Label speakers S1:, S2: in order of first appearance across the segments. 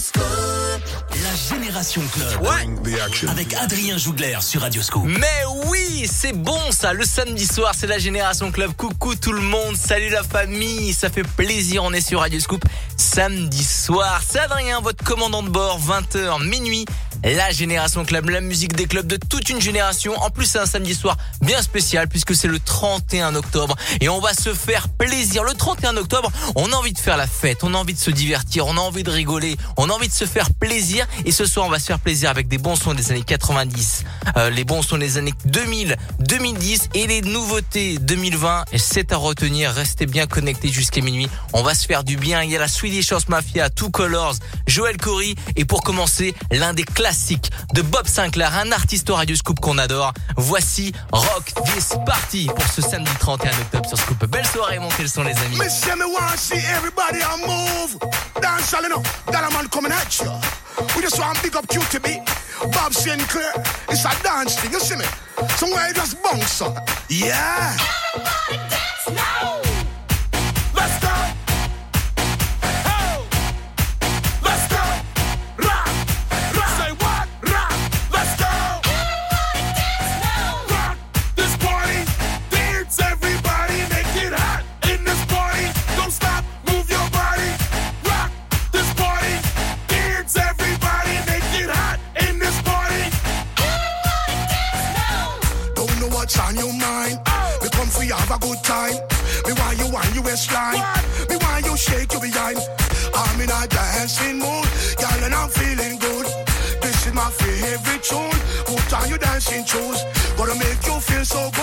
S1: La Génération Club. Ouais. Avec Adrien Jougler sur Radioscope.
S2: Mais oui, c'est bon ça. Le samedi soir, c'est la Génération Club. Coucou tout le monde. Salut la famille. Ça fait plaisir. On est sur Radioscope samedi soir. C'est Adrien, votre commandant de bord. 20h, minuit. La Génération Club, la musique des clubs de toute une génération. En plus, c'est un samedi soir bien spécial puisque c'est le 31 octobre et on va se faire plaisir. Le 31 octobre, on a envie de faire la fête, on a envie de se divertir, on a envie de rigoler, on a envie de se faire plaisir et ce soir, on va se faire plaisir avec des bons sons des années 90, euh, les bons sons des années 2000, 2010 et les nouveautés 2020. C'est à retenir, restez bien connectés jusqu'à minuit. On va se faire du bien. Il y a la Swedish House Mafia, Two Colors, Joel Corey et pour commencer, l'un des classiques classique de Bob Sinclair, un artiste au Radio Scoop qu'on adore. Voici Rock This Party pour ce samedi 31 octobre sur Scoop. Belle soirée, montez le son les amis.
S3: Miss want to see everybody on move. Dance all enough, that a man coming at you. We just want big up QTB. Bob Sinclair, it's a dance thing, you see me? Somewhere just bounce up. Yeah.
S4: Everybody dance now.
S3: Good time. Me why you want you waistline. Me why you shake your behind. I'm in a dancing mood, girl, and I'm feeling good. This is my favorite tune. Put on your dancing shoes. Gonna make you feel so good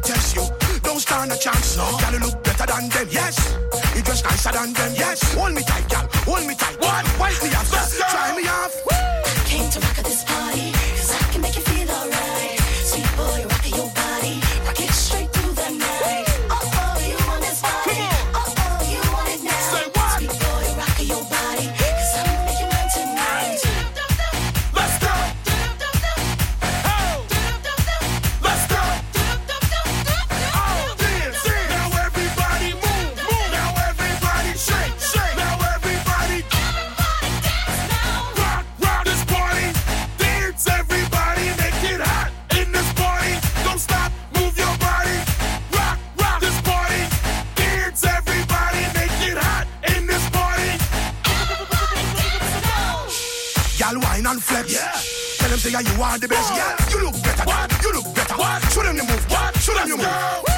S3: test you. Don't stand a chance, no. You look better than them, yes. You dress nicer than them, yes. Hold me tight, girl, hold me tight. What? Wipe me me
S4: You
S3: are the best. Yeah, you look better. What? You look better. What? Show them you move. What? Show them you move.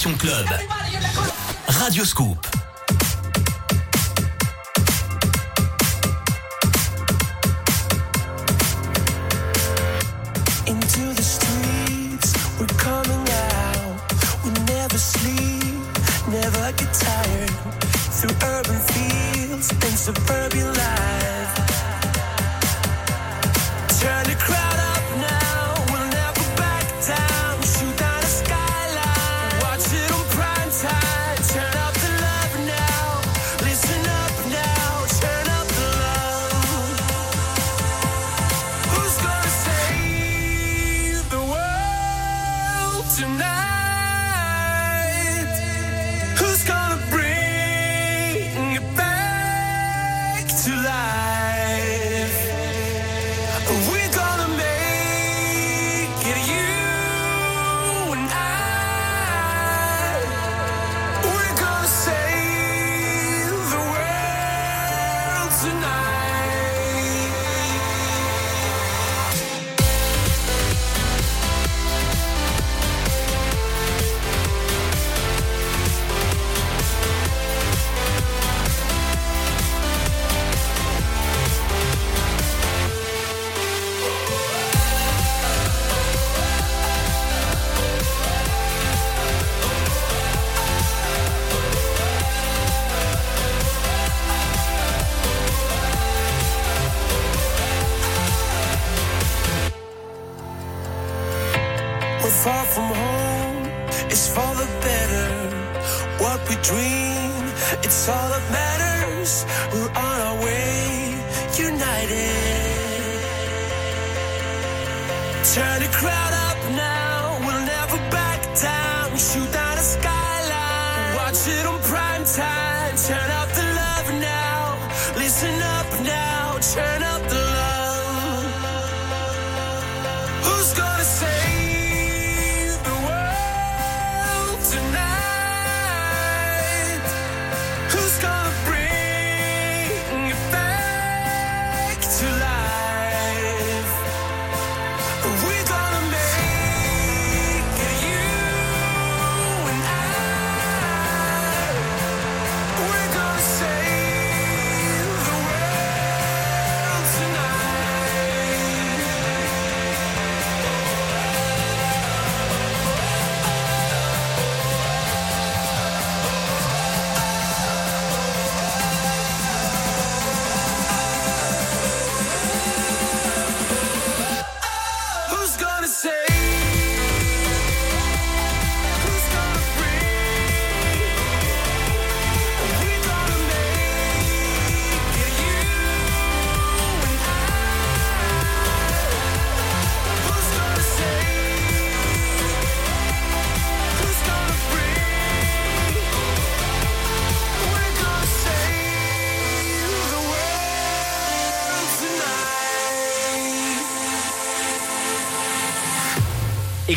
S1: Génération Club. Radio Scoop.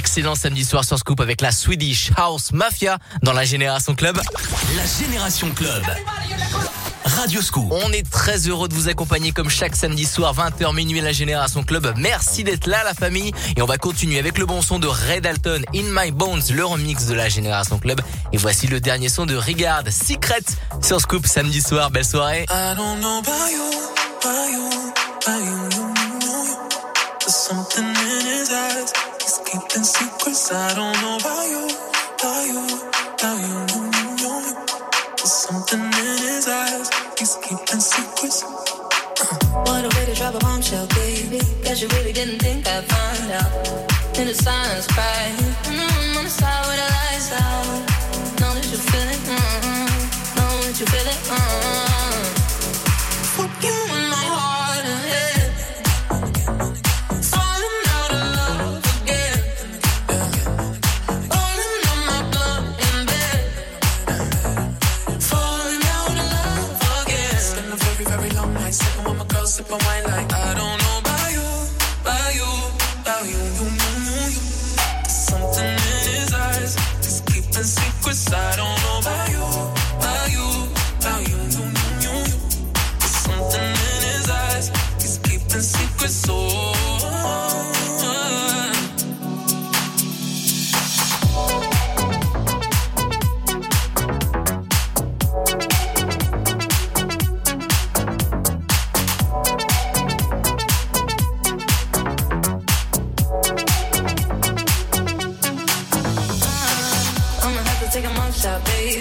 S2: Excellent samedi soir sur Scoop avec la Swedish House Mafia dans la Génération Club.
S1: La Génération Club. Radio Scoop.
S2: On est très heureux de vous accompagner comme chaque samedi soir, 20h minuit la Génération Club. Merci d'être là la famille et on va continuer avec le bon son de Red Alton, In My Bones, le remix de la Génération Club. Et voici le dernier son de Regard, Secret sur Scoop samedi soir. Belle soirée.
S5: I don't know about you, about you, secrets. I don't know about you, about you, about you, you, you. There's something in his eyes. He's keeping secrets.
S6: What a way to drop a bombshell, baby. Guess you really didn't think I'd find out. In the silence, crying. Mm, on the side with the lights out. Know that you feel it. Mm, know that you feel it. Mm.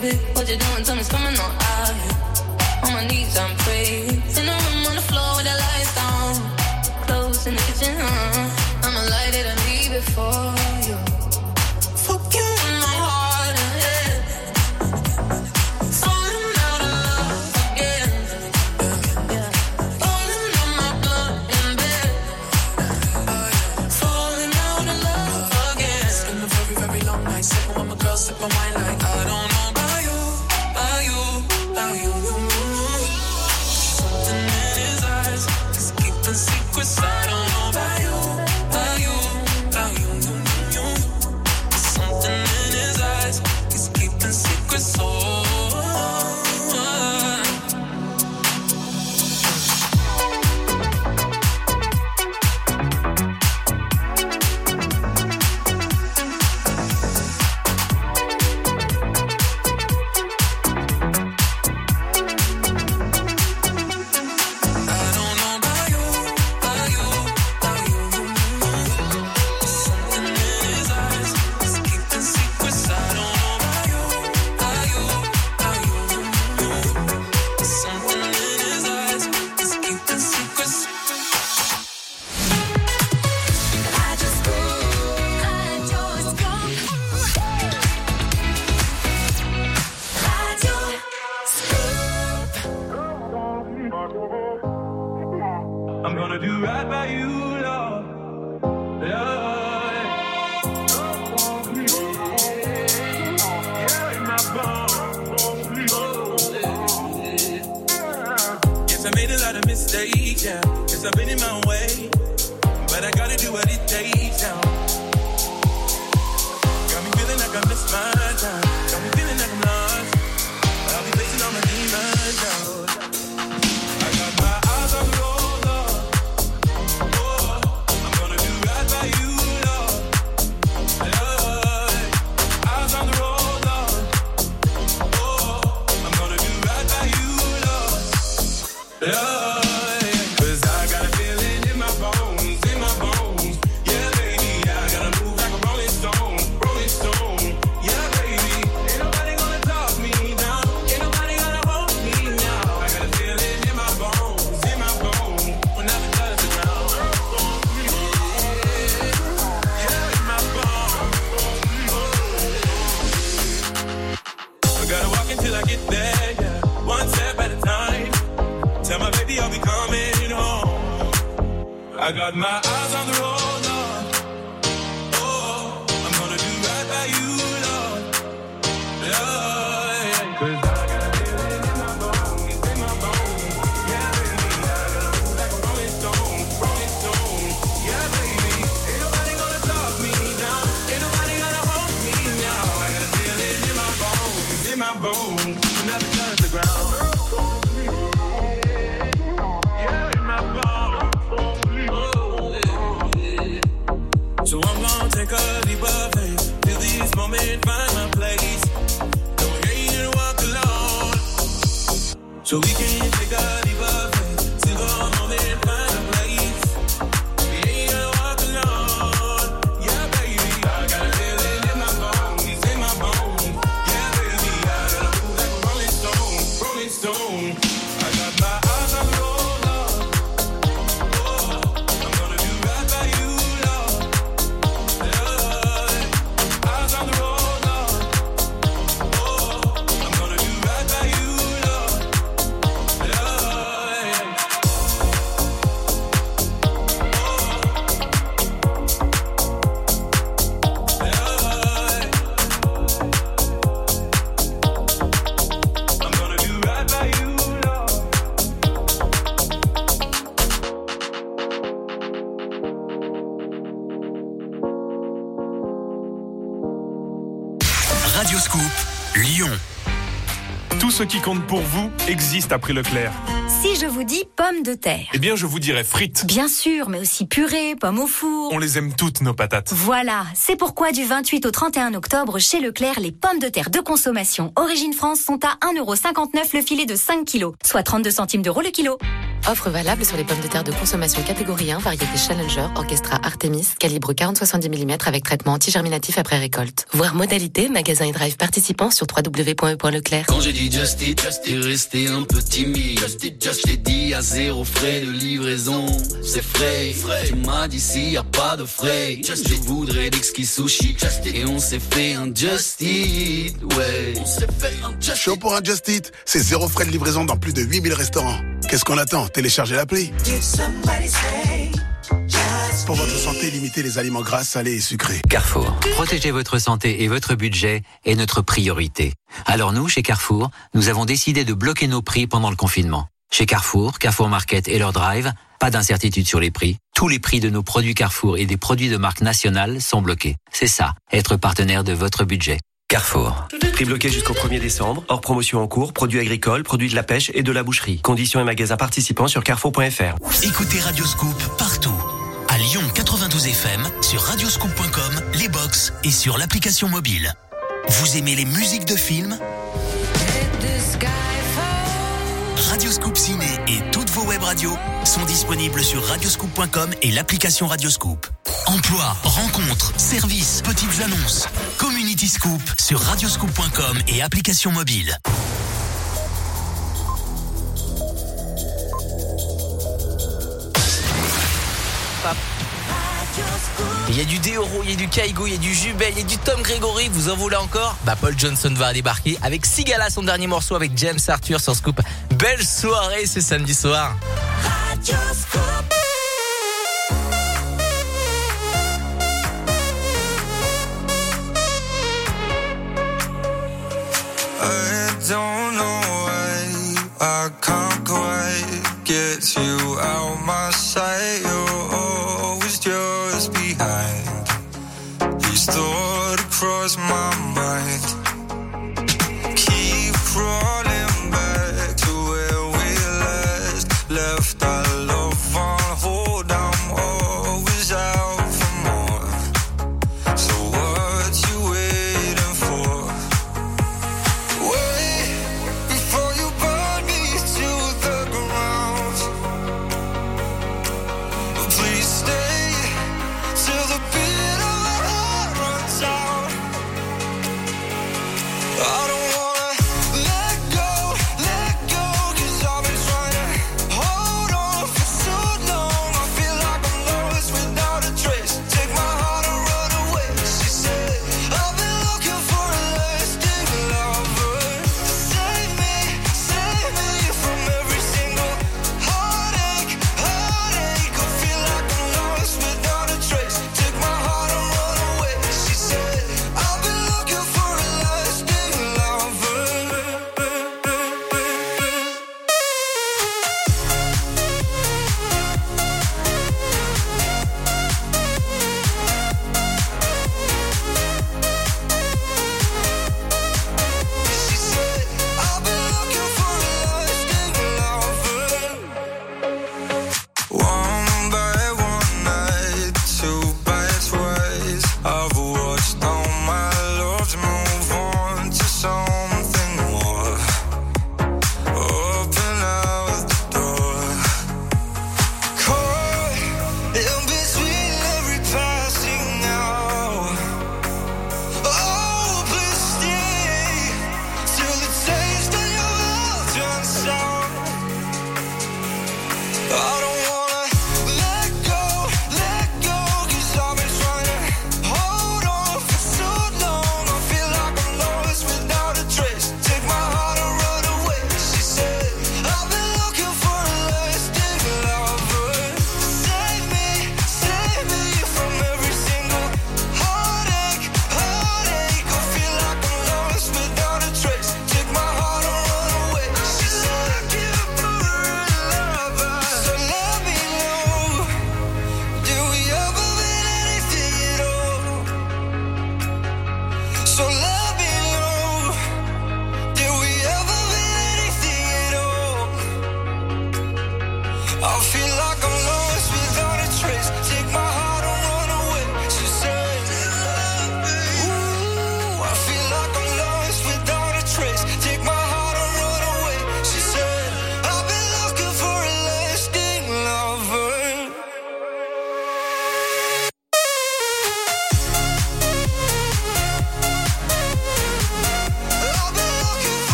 S6: baby. What you doing? Tell me something, not out.
S7: On my
S6: knees,
S5: I'm
S8: pour vous existe après Leclerc
S9: Si je vous dis pommes de terre.
S8: Eh bien, je vous dirais frites.
S9: Bien sûr, mais aussi purée, pommes au four.
S8: On les aime toutes, nos patates.
S9: Voilà, c'est pourquoi du 28 au 31 octobre, chez Leclerc, les pommes de terre de consommation Origine France sont à 1,59€ le filet de 5 kg, soit 32 centimes d'euros le kilo.
S10: Offre valable sur les pommes de terre de consommation catégorie 1, variété Challenger, Orchestra Artemis, calibre 40-70 mm avec traitement antigerminatif après récolte. Voir modalité, magasin et drive participant sur www.e.leclerc.
S11: Quand j'ai dit Just It, Just It, resté un peu timide. Just It, Just It, dit à zéro frais de livraison. C'est frais, frais. Tu m'as dit s'il y a pas de frais. Je it. voudrais d'exquis sushi. Et on s'est fait un Just It, ouais. On s'est fait un Just
S3: Show pour un Just It, c'est zéro frais de livraison dans plus de 8000 restaurants. Qu'est-ce qu'on attend? Téléchargez l'appli. Pour votre santé, limitez les aliments gras, salés et sucrés.
S12: Carrefour. Protéger votre santé et votre budget est notre priorité. Alors nous, chez Carrefour, nous avons décidé de bloquer nos prix pendant le confinement. Chez Carrefour, Carrefour Market et leur drive, pas d'incertitude sur les prix. Tous les prix de nos produits Carrefour et des produits de marque nationale sont bloqués. C'est ça, être partenaire de votre budget. Carrefour.
S13: Prix bloqué jusqu'au 1er décembre, hors promotion en cours, produits agricoles, produits de la pêche et de la boucherie. Conditions et magasins participants sur carrefour.fr.
S1: Écoutez Radioscoop partout. À Lyon 92 FM, sur radioscoop.com, les box et sur l'application mobile. Vous aimez les musiques de films? Radioscoop Ciné et toutes vos web radios sont disponibles sur radioscoop.com et l'application Radioscoop. Emploi, rencontres, services, petites annonces. Community Scoop sur radioscoop.com et application mobile.
S2: Il y a du Deoro, il y a du Kaigo, il y a du Jubel, il y a du Tom Gregory. Vous en voulez encore? Bah Paul Johnson va débarquer avec Sigala, son dernier morceau avec James Arthur sur Scoop. Belle soirée ce samedi soir.
S14: I don't know why I can't quite get you out my sight.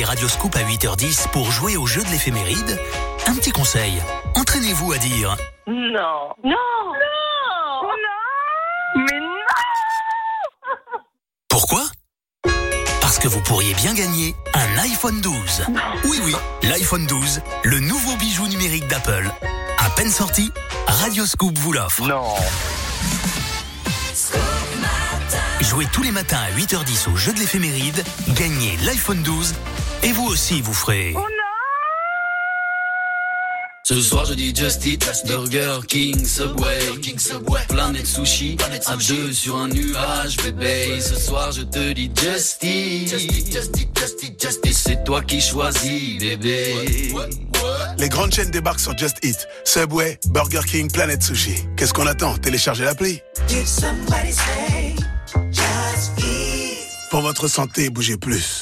S1: Aimez appeler Radioscoop à 8h10 pour jouer au jeu de l'éphéméride, un petit conseil. Entraînez-vous à dire
S15: Non. Non. Non. Non. Mais non.
S1: Pourquoi? Parce que vous pourriez bien gagner un iPhone 12. Oui, oui, l'iPhone 12, le nouveau bijou numérique d'Apple. À peine sorti, Radioscoop vous l'offre.
S8: Non.
S1: Jouez tous les matins à 8h10 au jeu de l'éphéméride, gagnez l'iPhone 12 et vous aussi vous ferez...
S11: Ce soir je dis Just Eat, Burger King, Subway, King Subway, Planète Sushi, à deux sur un nuage, bébé. Ce soir je te dis Just Eat, Just Eat, Just Eat, Just Eat, Just Eat. Et c'est toi qui choisis, bébé.
S3: Les grandes chaînes débarquent sur Just Eat. Subway, Burger King, Planet Sushi. Qu'est-ce qu'on attend? Téléchargez l'appli. Pour votre santé, bougez plus.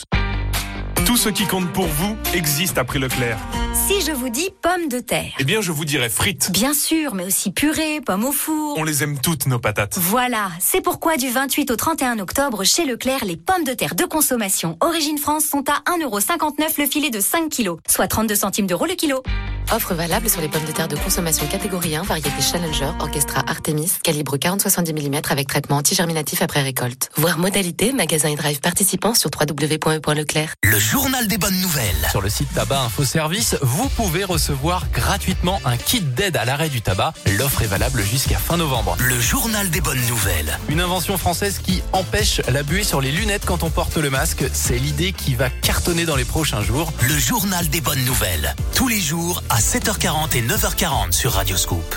S8: Tout ce qui compte pour vous existe après Leclerc.
S9: Si je vous dis pommes de terre.
S8: Eh bien, je vous dirais frites.
S9: Bien sûr, mais aussi purée, pommes au four.
S8: On les aime toutes, nos patates.
S9: Voilà, c'est pourquoi du 28 au 31 octobre, chez Leclerc, les pommes de terre de consommation Origine France sont à 1,59€ le filet de 5 kg, soit 32 centimes d'euros le kilo.
S10: Offre valable sur les pommes de terre de consommation catégorie 1, variété Challenger, Orchestra Artemis, calibre 40-70 mm avec traitement antigerminatif après récolte. Voir modalité, magasin et drive participants sur www.e.leclerc.
S1: Le journal des bonnes nouvelles.
S16: Sur le site Tabac Info Service, vous pouvez recevoir gratuitement un kit d'aide à l'arrêt du tabac. L'offre est valable jusqu'à fin novembre.
S1: Le journal des bonnes nouvelles.
S16: Une invention française qui empêche la buée sur les lunettes quand on porte le masque. C'est l'idée qui va cartonner dans les prochains jours.
S1: Le journal des bonnes nouvelles. Tous les jours à 7h40 et 9h40 sur Radioscoop.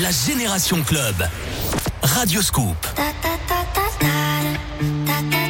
S1: La Génération Club. Radioscoop.
S17: Jason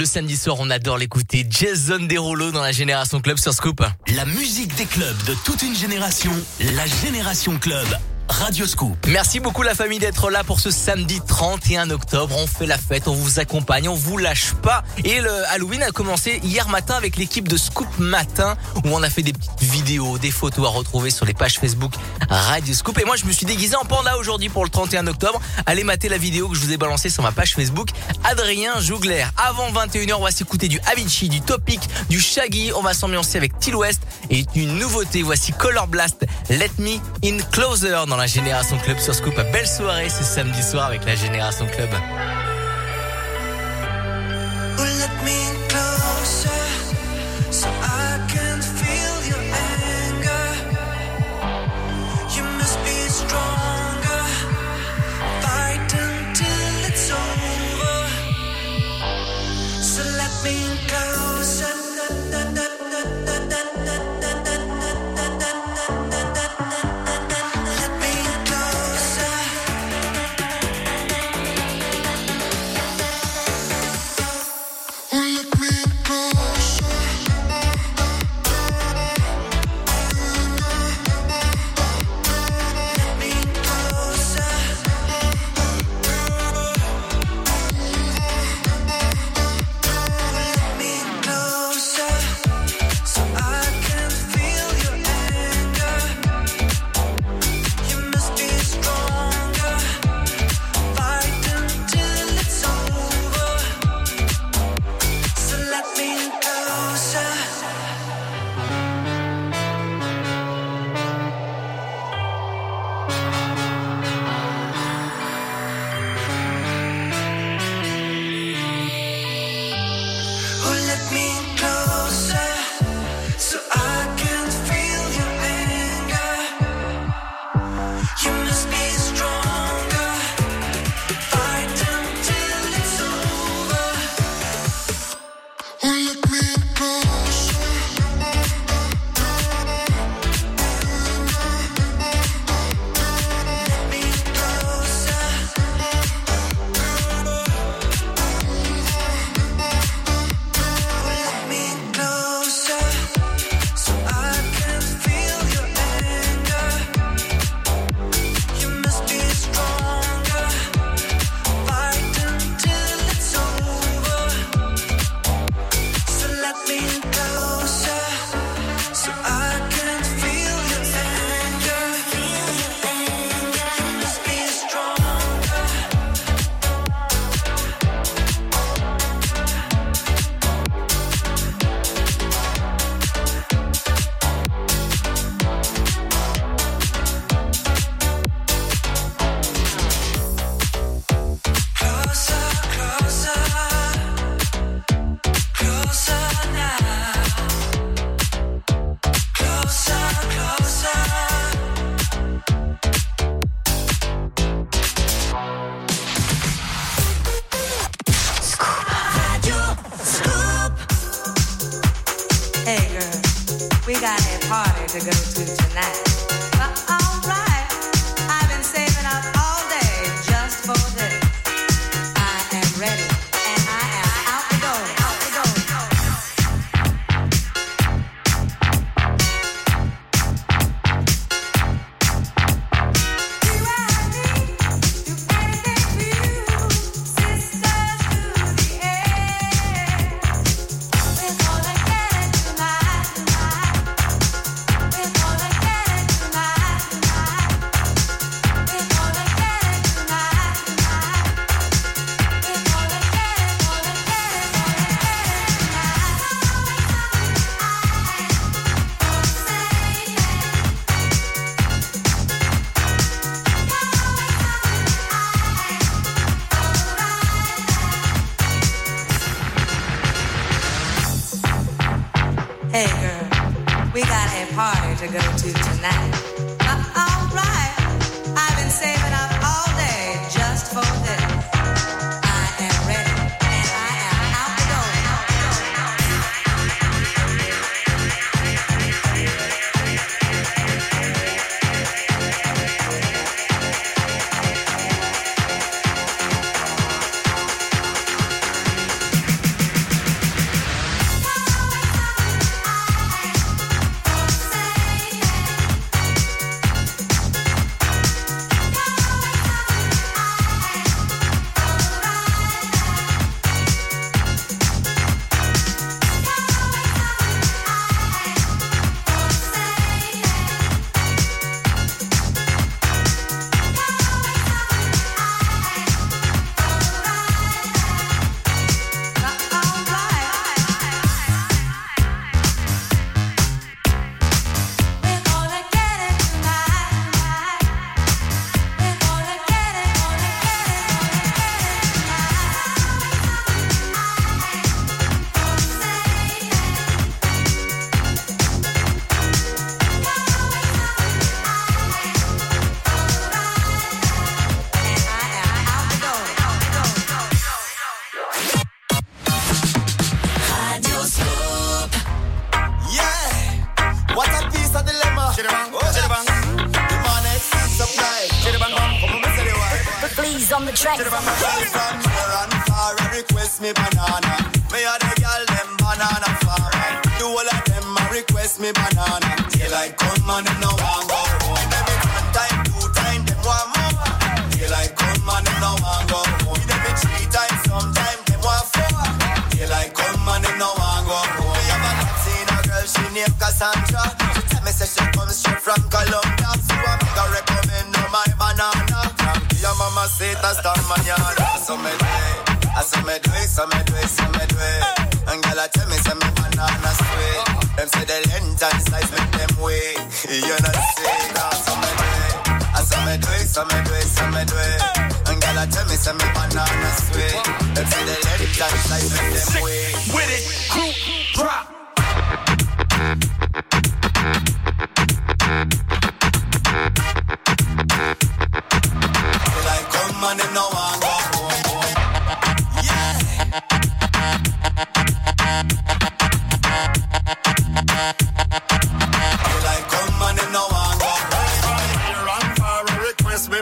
S2: Le samedi soir, on adore l'écouter. Jason Derulo dans la Génération Club sur Scoop.
S1: La musique des clubs de toute une génération, la Génération Club. Radio Scoop.
S2: Merci beaucoup la famille d'être là pour ce samedi 31 octobre. On fait la fête, on vous accompagne, on vous lâche pas. Et le Halloween a commencé hier matin avec l'équipe de Scoop Matin où on a fait des petites vidéos, des photos à retrouver sur les pages Facebook Radio Scoop. Et moi je me suis déguisé en panda aujourd'hui pour le 31 octobre. Allez mater la vidéo que je vous ai balancée sur ma page Facebook. Adrien Jougler. Avant 21h, on va s'écouter du Avicii, du Topic, du Shaggy. On va s'ambiancer avec Till West et une nouveauté. Voici Color Blast. Let Me In Closer la Génération Club sur Scoop. Belle soirée ce samedi soir avec la Génération Club.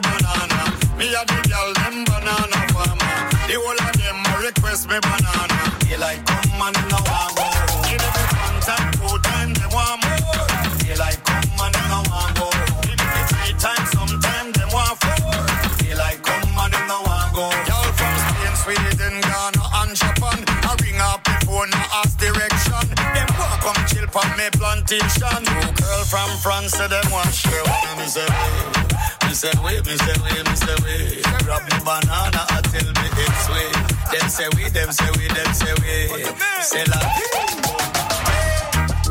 S18: Banana. Me a the girl them banana farmer. The whole of them a request me banana. Daylight come and them no want go.
S19: Give me one time, two time, them want more.
S18: Daylight come and them no want go.
S19: Give me three times, sometime them want four.
S18: Daylight come and them no want go.
S19: Y'all from Spain, Sweden, Ghana, and Japan. I ring up the phone, I ask direction. Them want come chill from me plantation. Two girl from France, say them want share one. Me say wait, me say wait, me say me say. Grab me banana until me it's sweet. Them say we, them say we, them say we. Say la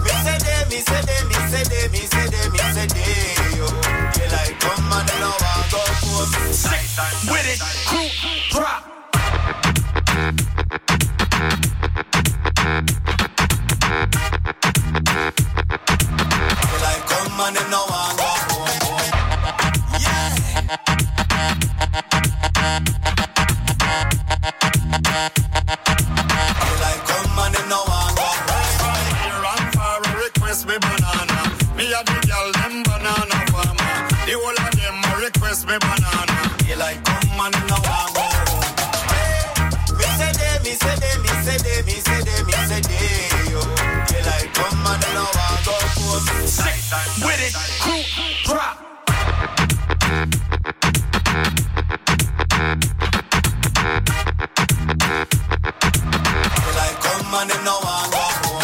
S18: Me say they, me say they, me say they, me say they, me say they. Yo, daylight come and them no want go home.
S20: With it, crew, drop.
S18: Daylight come and no want
S20: With it, crew, drop.
S18: And them no want go home.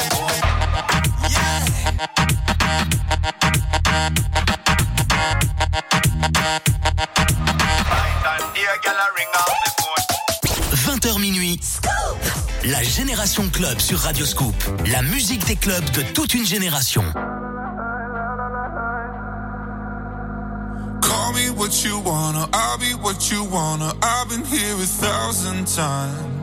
S18: Yeah. Here, girl, I ring off the phone.
S1: 20h minuit. La Génération Club sur Radio Scoop. La musique des clubs de toute une génération.
S4: Call me what you wanna, I'll be what you wanna. I've been here a thousand times.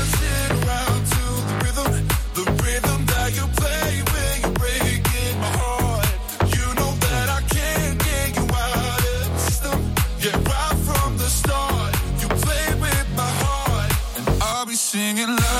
S4: singing
S21: loud.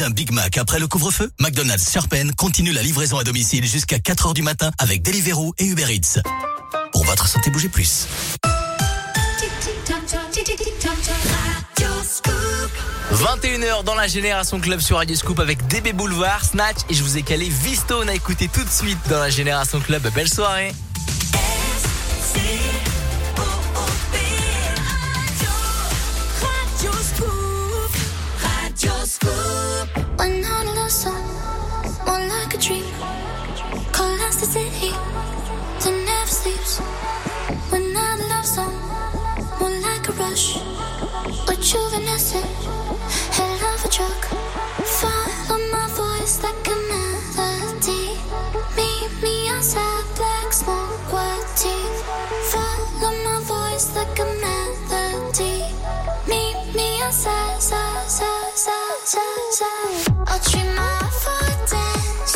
S21: D'un Big Mac après le couvre-feu McDonald's Sharpen continue la livraison à domicile jusqu'à 4h du matin avec Deliveroo et Uber Eats. Pour votre santé, bougez plus.
S22: Radio Scoop.
S2: 21h dans la Génération Club sur Radio Scoop avec DB Boulevard, Snatch et je vous ai calé Vistone à écouter tout de suite dans la Génération Club. Belle soirée.
S22: Radio Scoop. Radio Scoop.
S17: song, more like a rush. A juvenescent, head of a truck. Follow my voice like a melody. Meet me outside, black smoke, white teeth. Follow my voice like a melody. Meet me outside, outside, outside, outside. I'll treat my foot dance.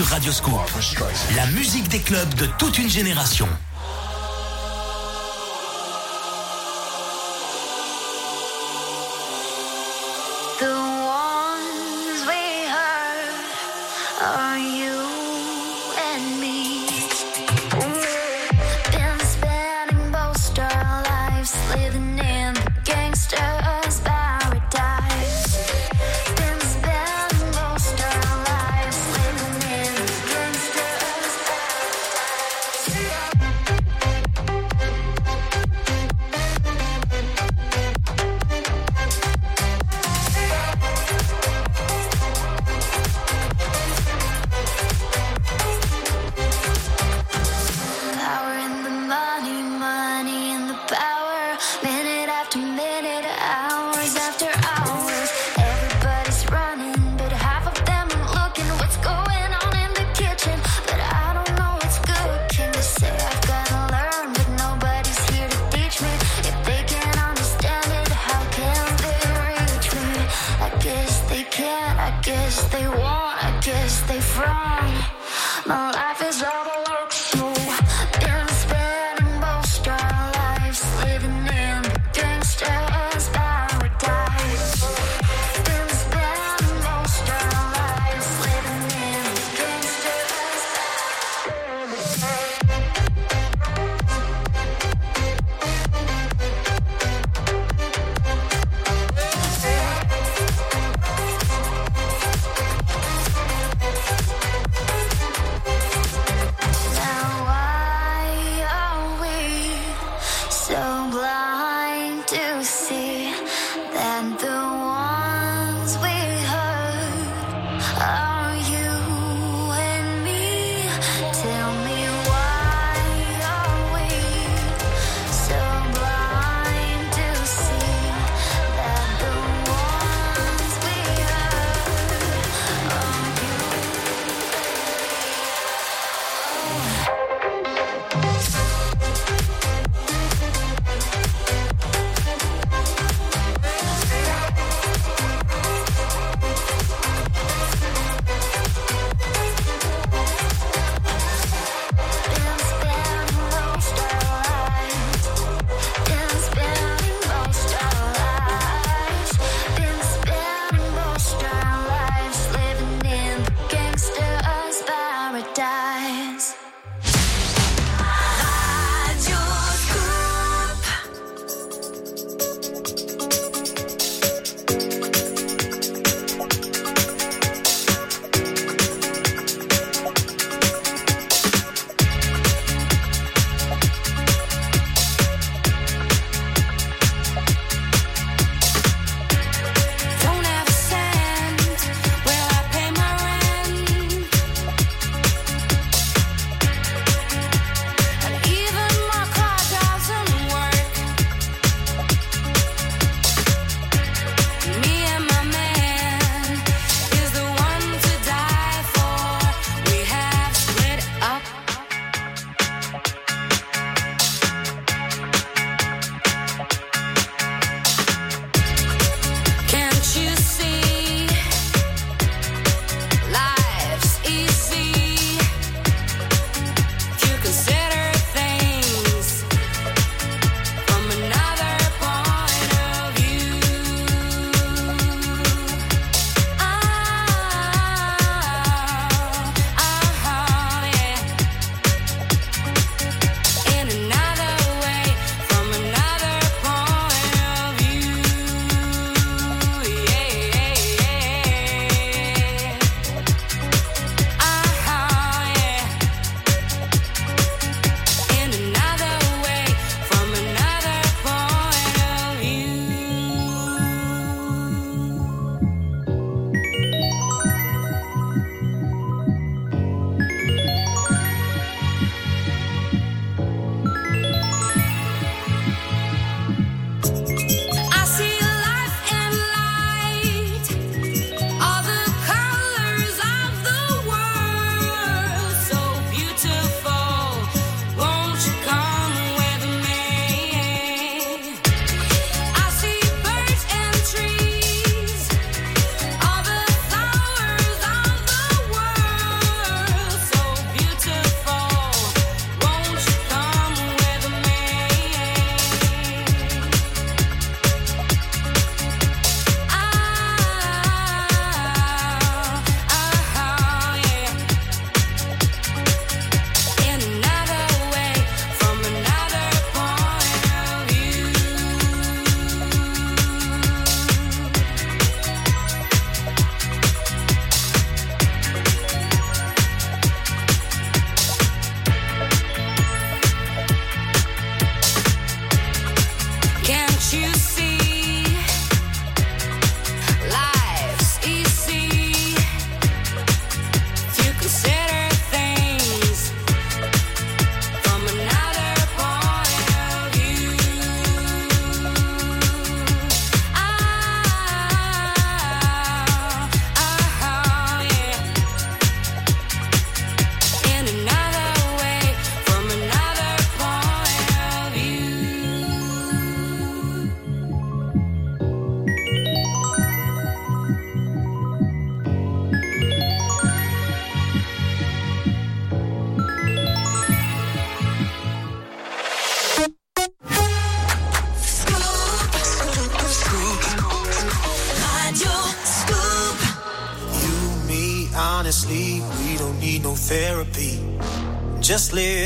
S17: Radio Radioscope.
S22: La musique des clubs de toute une génération.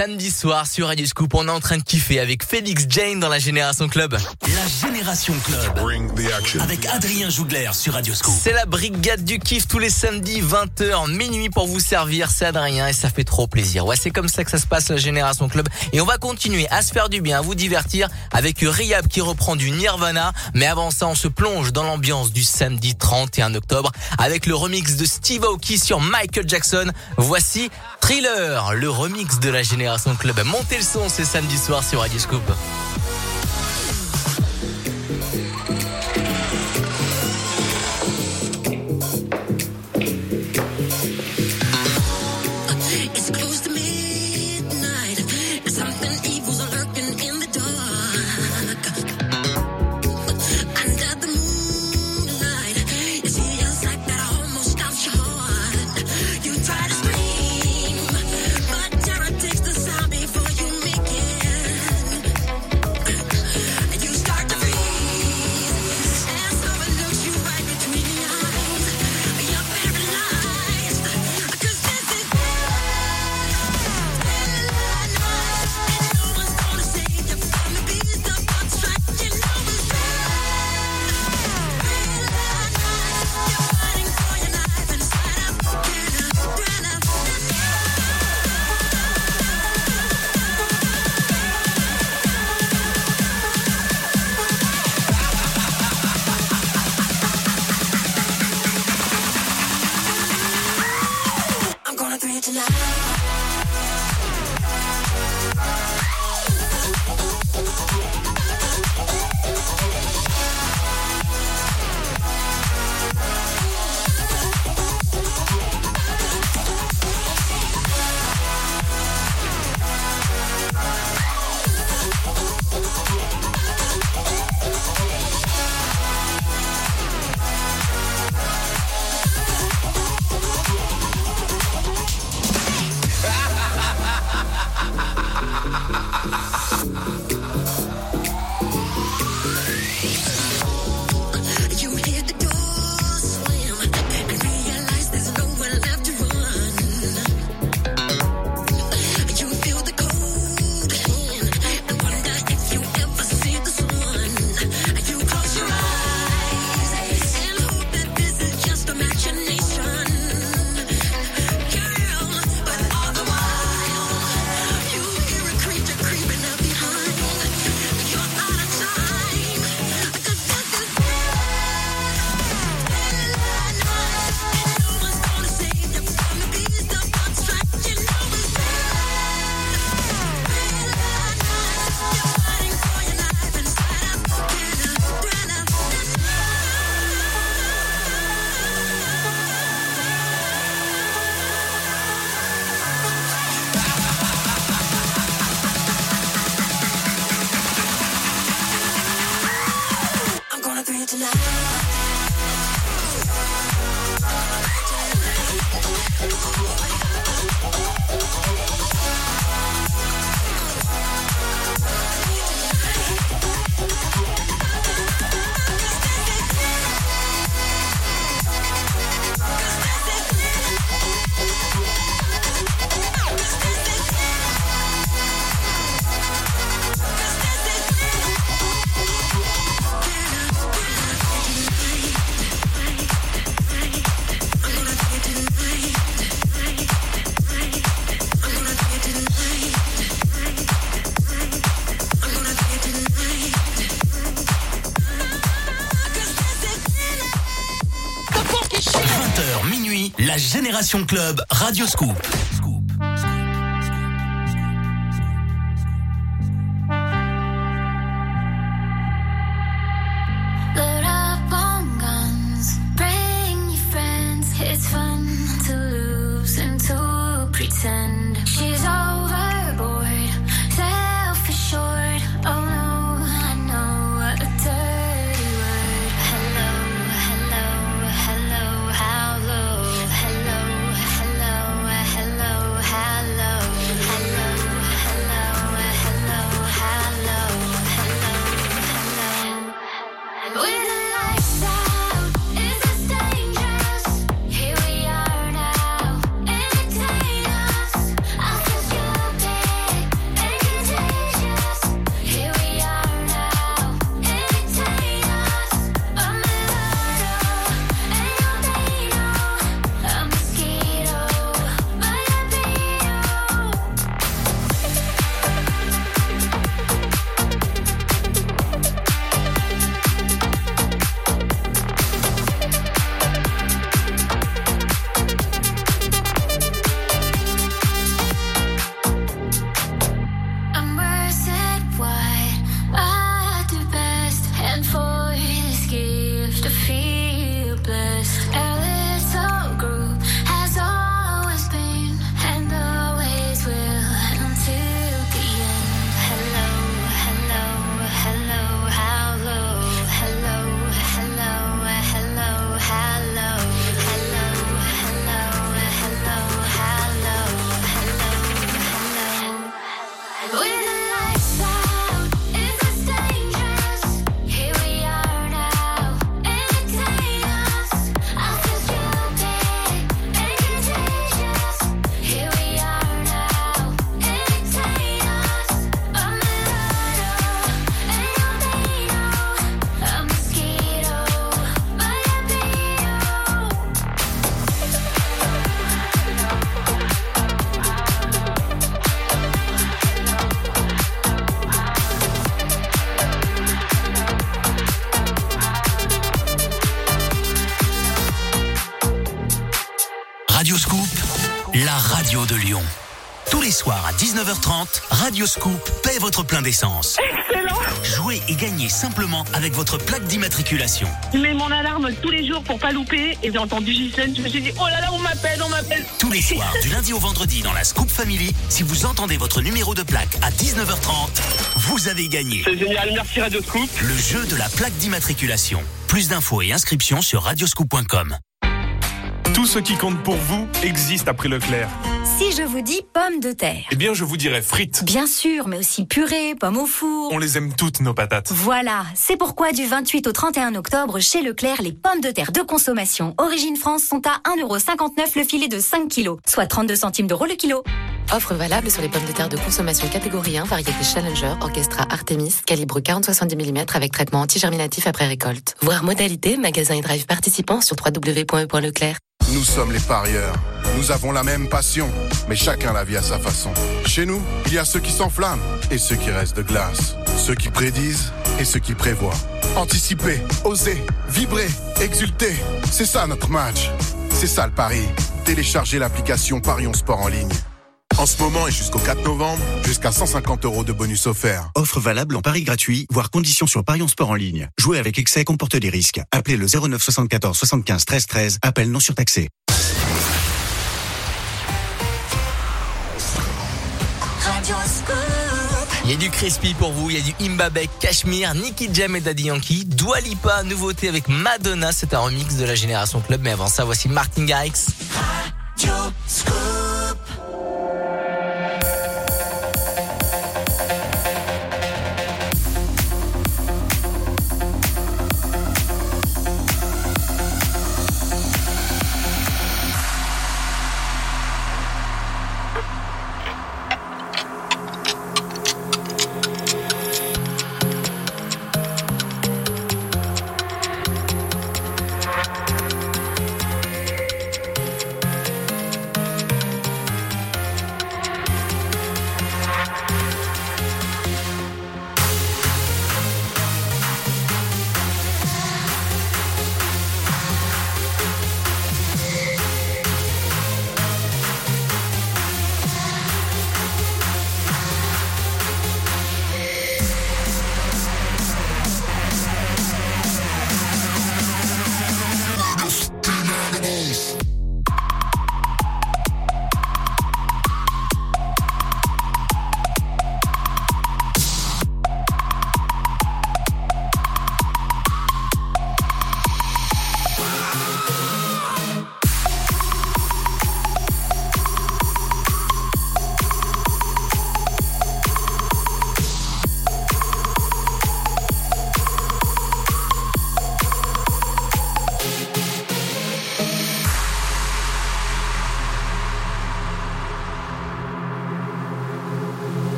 S2: Samedi soir sur Radio Scoop, on est en train de kiffer avec Félix Jane dans la Génération Club.
S1: La Génération Club. Avec Adrien Jougler sur Radio Scoop.
S2: C'est la brigade du kiff tous les samedis 20h minuit pour vous servir, c'est Adrien et ça fait trop plaisir. Ouais, c'est comme ça que ça se passe la Génération Club et on va continuer à se faire du bien, à vous divertir avec Riab qui reprend du Nirvana, mais avant ça, on se plonge dans l'ambiance du samedi 31 octobre avec le remix de Steve Aoki sur Michael Jackson. Voici Thriller, le remix de la Génération Club. Montez le son, c'est samedi soir sur Radio Scoop.
S22: Club Radio Scoop. 19h30, Radio Scoop paie votre plein d'essence.
S23: Excellent
S22: Jouez et gagnez simplement avec votre plaque d'immatriculation.
S23: Je mets mon alarme tous les jours pour pas louper et j'ai entendu Gisèle, je me suis dit oh là là on m'appelle, on m'appelle.
S22: Tous les soirs, du lundi au vendredi dans la Scoop Family, si vous entendez votre numéro de plaque à 19h30, vous avez gagné.
S23: C'est génial, merci Radio Scoop.
S22: Le jeu de la plaque d'immatriculation. Plus d'infos et inscriptions sur radioscoop.com.
S8: Tout ce qui compte pour vous existe après Leclerc.
S9: Si je vous dis pommes de terre.
S8: Eh bien, je vous dirais frites.
S9: Bien sûr, mais aussi purée, pommes au four.
S8: On les aime toutes, nos patates.
S9: Voilà, c'est pourquoi du 28 au 31 octobre, chez Leclerc, les pommes de terre de consommation Origine France sont à 1,59€ le filet de 5 kg, soit 32 centimes d'euros le kilo.
S10: Offre valable sur les pommes de terre de consommation catégorie 1, variété Challenger, Orchestra Artemis, calibre 40-70 mm avec traitement antigerminatif après récolte. Voir modalité, magasin et drive participants sur www.e.leclerc.
S24: Nous sommes les parieurs. Nous avons la même passion, mais chacun la vit à sa façon. Chez nous, il y a ceux qui s'enflamment et ceux qui restent de glace. Ceux qui prédisent et ceux qui prévoient. Anticiper, oser, vibrer, exulter. C'est ça notre match. C'est ça le pari. Téléchargez l'application Parions Sport en ligne. En ce moment et jusqu'au 4 novembre, jusqu'à 150 euros de bonus offerts.
S25: Offre valable en pari gratuit, voire conditions sur Parions Sport en ligne. Jouer avec excès comporte des risques. Appelez le 09 74 75 13 13. Appel non surtaxé.
S2: Il y a du Crispy pour vous, il y a du Imbabek, Cashmere, Nicky Jam et Daddy Yankee, Dua Lipa, nouveauté avec Madonna, c'est un remix de la Génération Club, mais avant ça, voici Martin Garrix.
S26: Radio Scoop.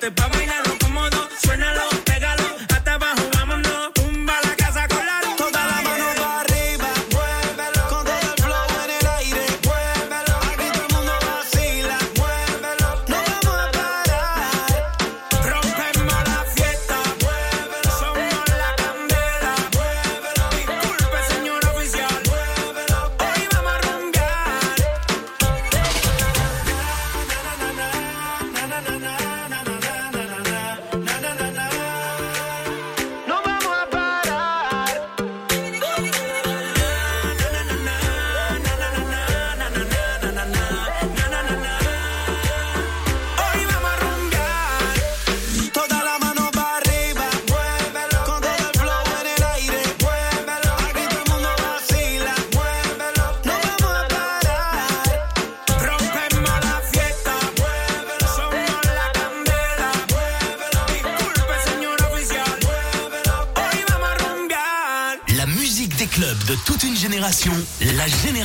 S27: te va.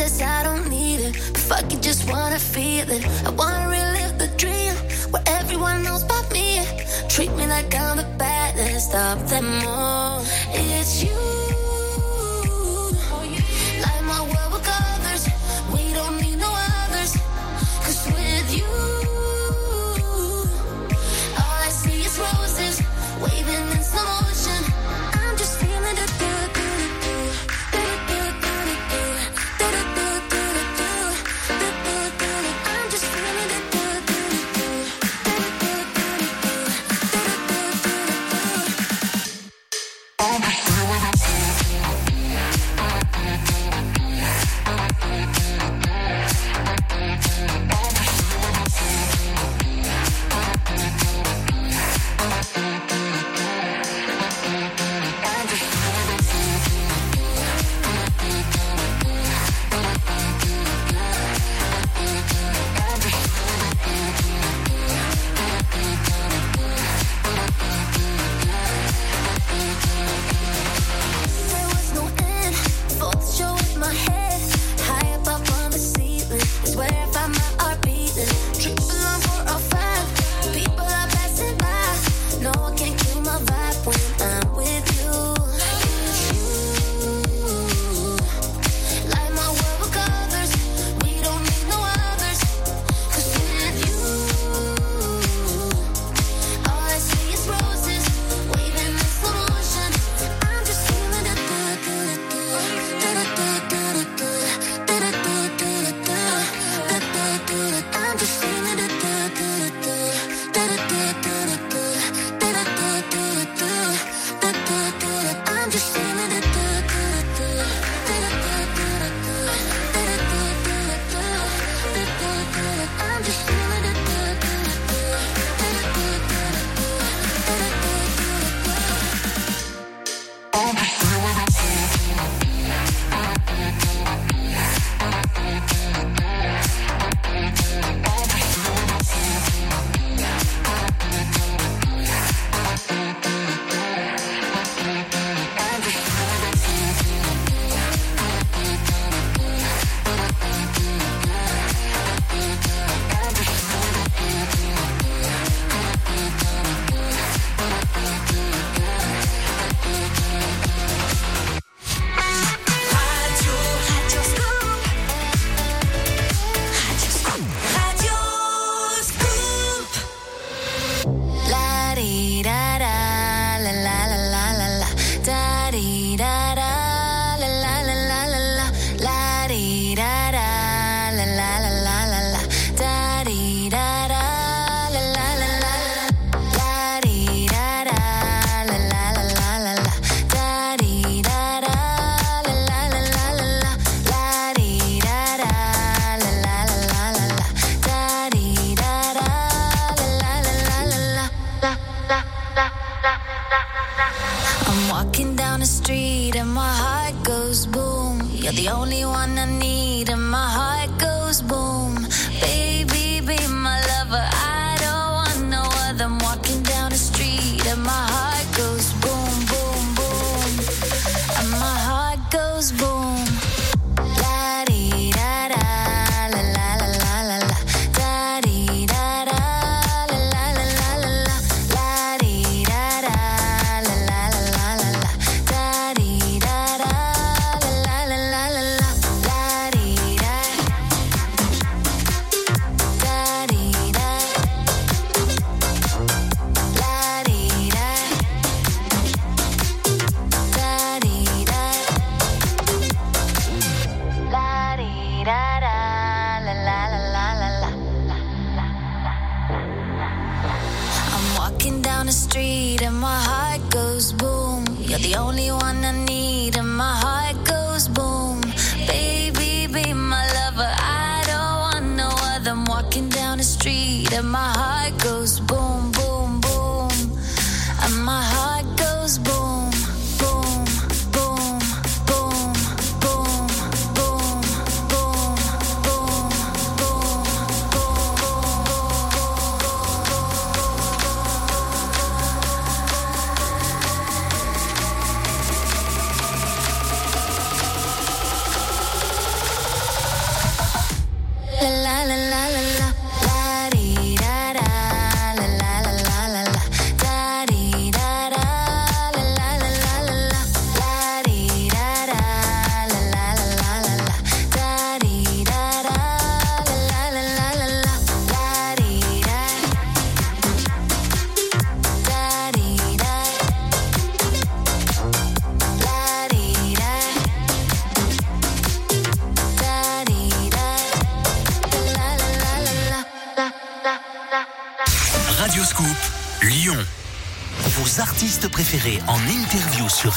S22: possess, I don't need it. But fuck it, just wanna feel it. I wanna relive the dream where everyone knows about me. Treat me like I'm the baddest of them all. The only one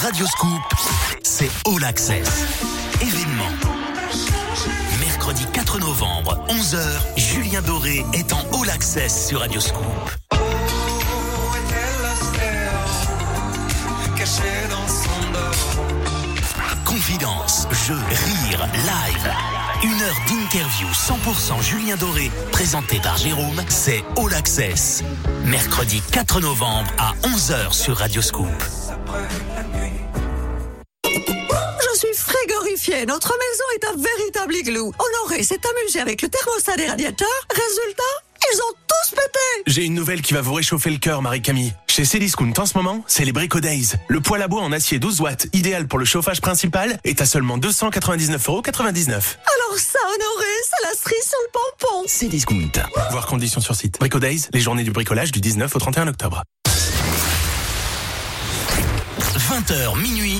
S1: Radio Scoop, c'est All Access. Événement. Mercredi 4 novembre, 11h, Julien Doré est en All Access sur Radio Scoop. Confidence, jeux, rire, live. Une heure d'interview 100% Julien Doré, présenté par Jérôme, c'est All Access. Mercredi 4 novembre à 11h sur Radio Scoop.
S28: Notre maison est un véritable igloo. Honoré s'est amusé avec le thermostat des radiateurs. Résultat, ils ont tous pété.
S29: J'ai une nouvelle qui va vous réchauffer le cœur, Marie-Camille. Chez Cdiscount en ce moment, c'est les Brico Days. Le poêle à bois en acier 12 watts, idéal pour le chauffage principal, est à seulement 299,99€.
S28: Alors ça, Honoré, ça la cerise sur le pompon.
S29: Cdiscount. Voir conditions sur site. Brico Days, les journées du bricolage du 19 au 31 octobre.
S1: 20h minuit,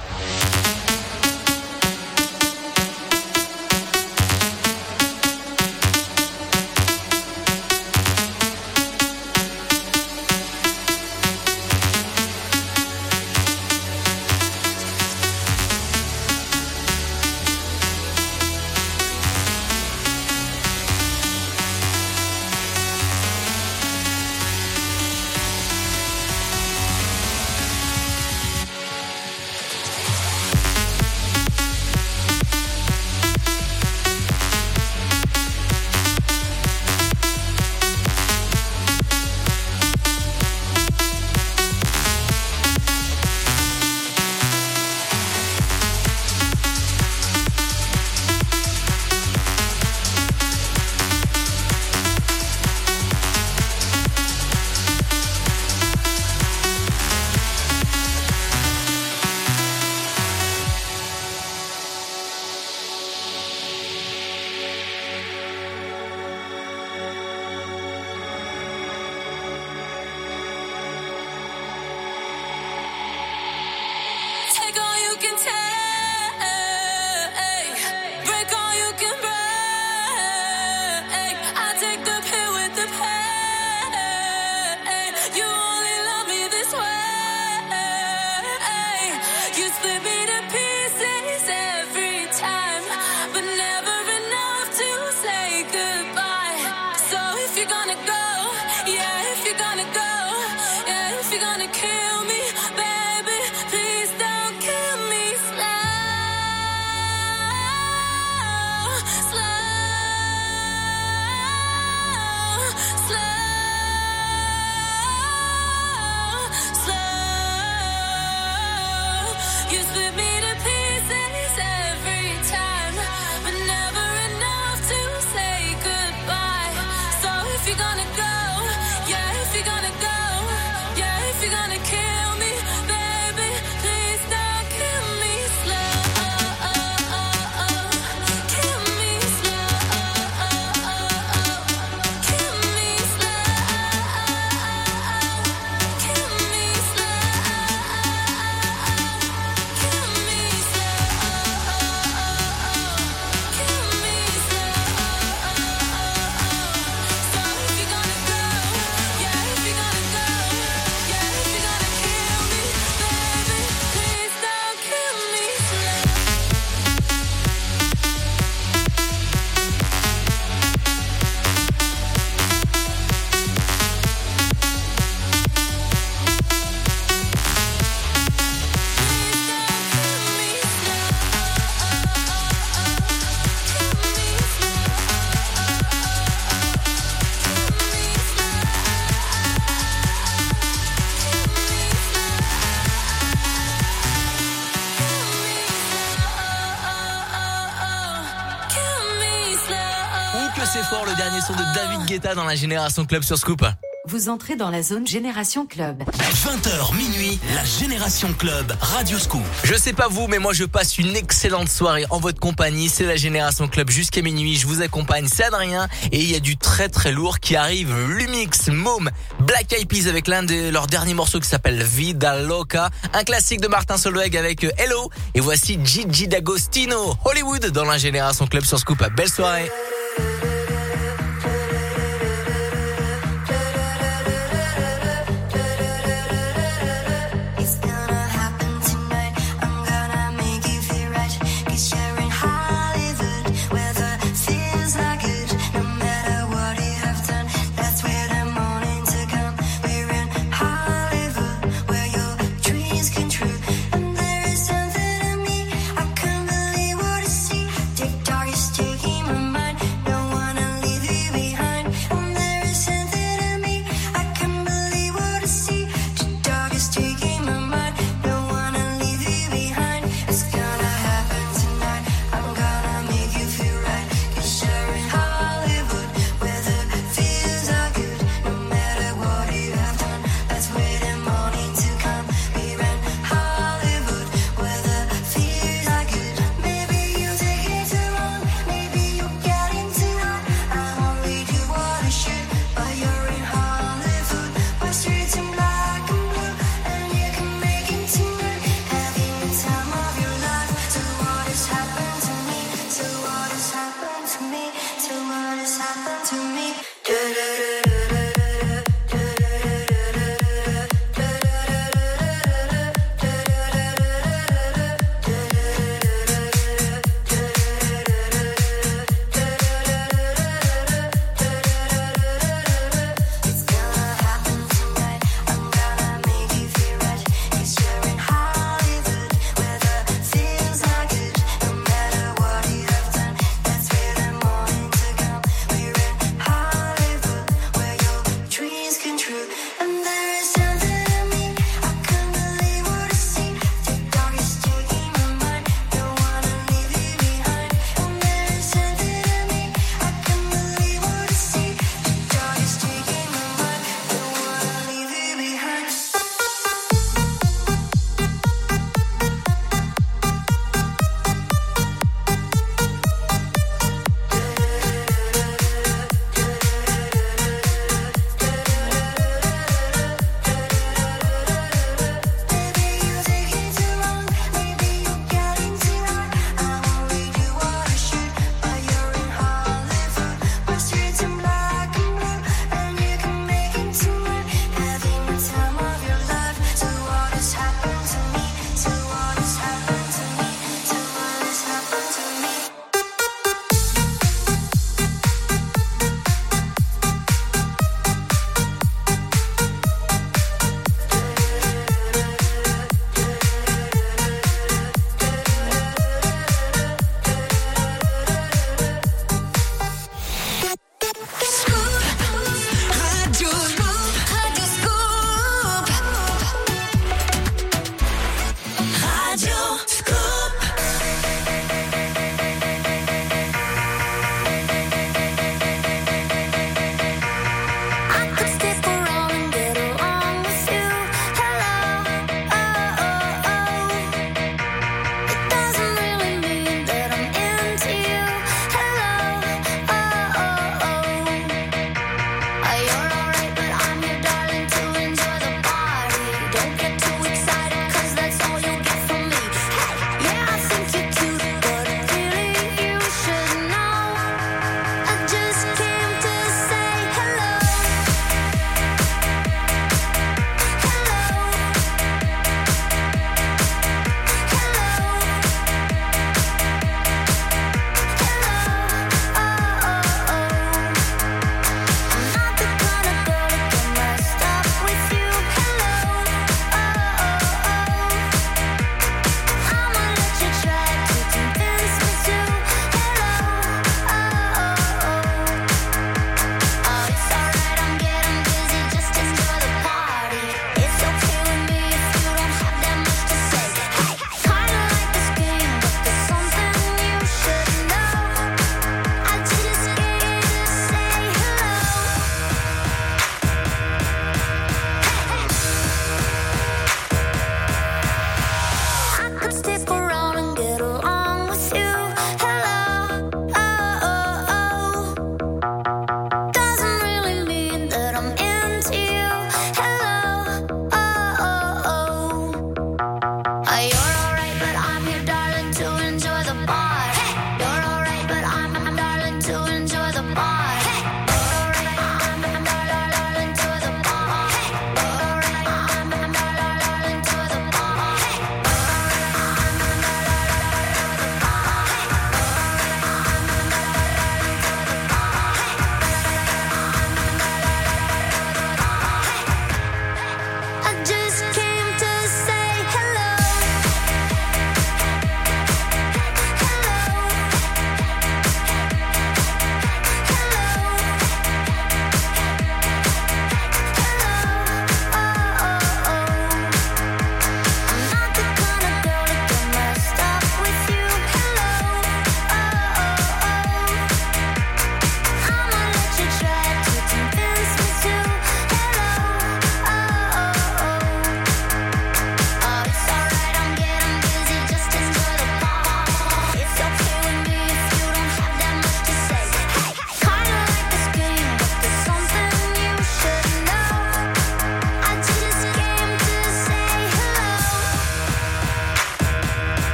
S2: Dans la Génération Club sur Scoop.
S30: Vous entrez dans la zone Génération Club.
S1: 20h minuit, la Génération Club, Radio Scoop.
S2: Je sais pas vous, mais moi je passe une excellente soirée en votre compagnie. C'est la Génération Club jusqu'à minuit. Je vous accompagne, c'est Adrien. Et il y a du très très lourd qui arrive. Lumix, Mom, Black Eyed Peas avec l'un de leurs derniers morceaux qui s'appelle Vida Loca. Un classique de Martin Solveig avec euh, Hello. Et voici Gigi D'Agostino, Hollywood dans la Génération Club sur Scoop. Belle soirée.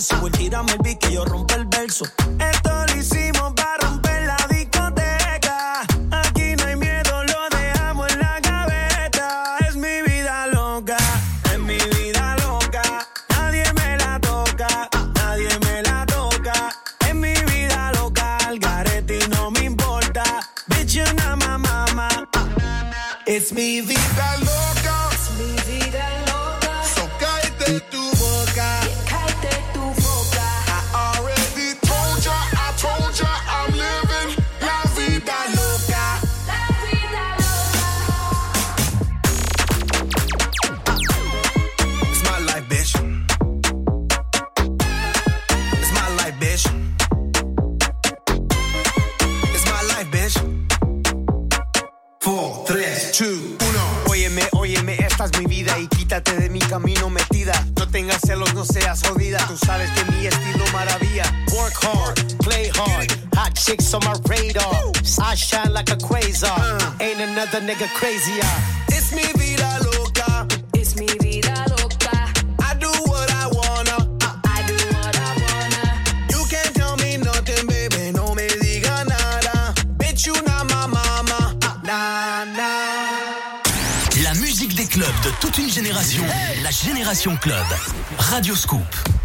S31: Eso, tírame el
S27: beat que yo rompo nigga crazier.
S18: It's me vida loca.
S6: It's me vida loca.
S18: I do what I wanna.
S6: I do what I wanna.
S18: You can't tell me nothing, baby. No me diga nada. Bitch, you not my mama. Uh, nah, nah.
S1: La musique des clubs de toute une génération. Hey la Génération Club. Radio Scoop.